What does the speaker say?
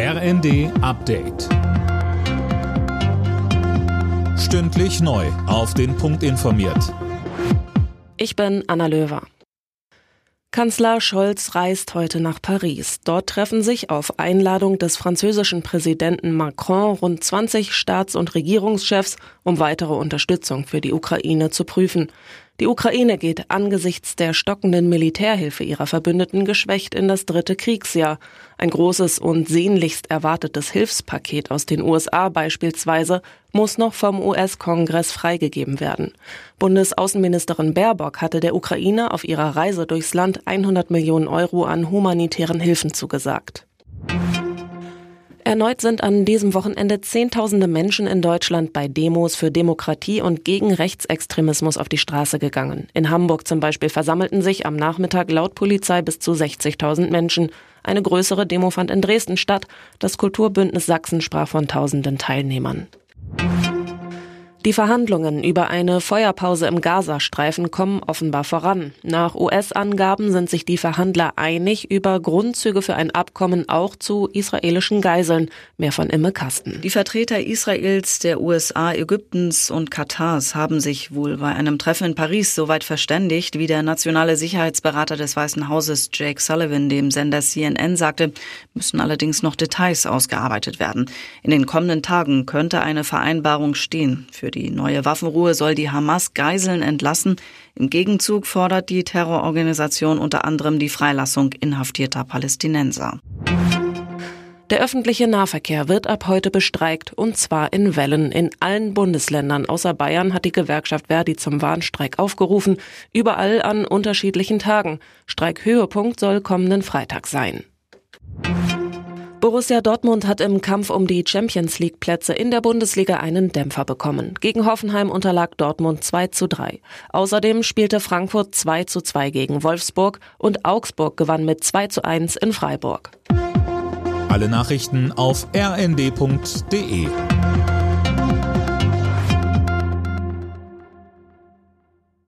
RND Update. Stündlich neu. Auf den Punkt informiert. Ich bin Anna Löwer. Kanzler Scholz reist heute nach Paris. Dort treffen sich auf Einladung des französischen Präsidenten Macron rund 20 Staats- und Regierungschefs, um weitere Unterstützung für die Ukraine zu prüfen. Die Ukraine geht angesichts der stockenden Militärhilfe ihrer Verbündeten geschwächt in das dritte Kriegsjahr. Ein großes und sehnlichst erwartetes Hilfspaket aus den USA beispielsweise muss noch vom US-Kongress freigegeben werden. Bundesaußenministerin Baerbock hatte der Ukraine auf ihrer Reise durchs Land 100 Millionen Euro an humanitären Hilfen zugesagt. Erneut sind an diesem Wochenende Zehntausende Menschen in Deutschland bei Demos für Demokratie und gegen Rechtsextremismus auf die Straße gegangen. In Hamburg zum Beispiel versammelten sich am Nachmittag laut Polizei bis zu 60.000 Menschen. Eine größere Demo fand in Dresden statt. Das Kulturbündnis Sachsen sprach von tausenden Teilnehmern. Die Verhandlungen über eine Feuerpause im Gazastreifen kommen offenbar voran. Nach US-Angaben sind sich die Verhandler einig über Grundzüge für ein Abkommen auch zu israelischen Geiseln. Mehr von Imme Kasten. Die Vertreter Israels, der USA, Ägyptens und Katars haben sich wohl bei einem Treffen in Paris soweit verständigt, wie der nationale Sicherheitsberater des Weißen Hauses Jake Sullivan dem Sender CNN sagte, müssen allerdings noch Details ausgearbeitet werden. In den kommenden Tagen könnte eine Vereinbarung stehen. Für für die neue Waffenruhe soll die Hamas Geiseln entlassen. Im Gegenzug fordert die Terrororganisation unter anderem die Freilassung inhaftierter Palästinenser. Der öffentliche Nahverkehr wird ab heute bestreikt und zwar in Wellen. In allen Bundesländern außer Bayern hat die Gewerkschaft Verdi zum Warnstreik aufgerufen, überall an unterschiedlichen Tagen. Streikhöhepunkt soll kommenden Freitag sein. Borussia Dortmund hat im Kampf um die Champions League Plätze in der Bundesliga einen Dämpfer bekommen. Gegen Hoffenheim unterlag Dortmund 2 zu 3. Außerdem spielte Frankfurt 2 zu 2 gegen Wolfsburg und Augsburg gewann mit 2 zu 1 in Freiburg. Alle Nachrichten auf rnd.de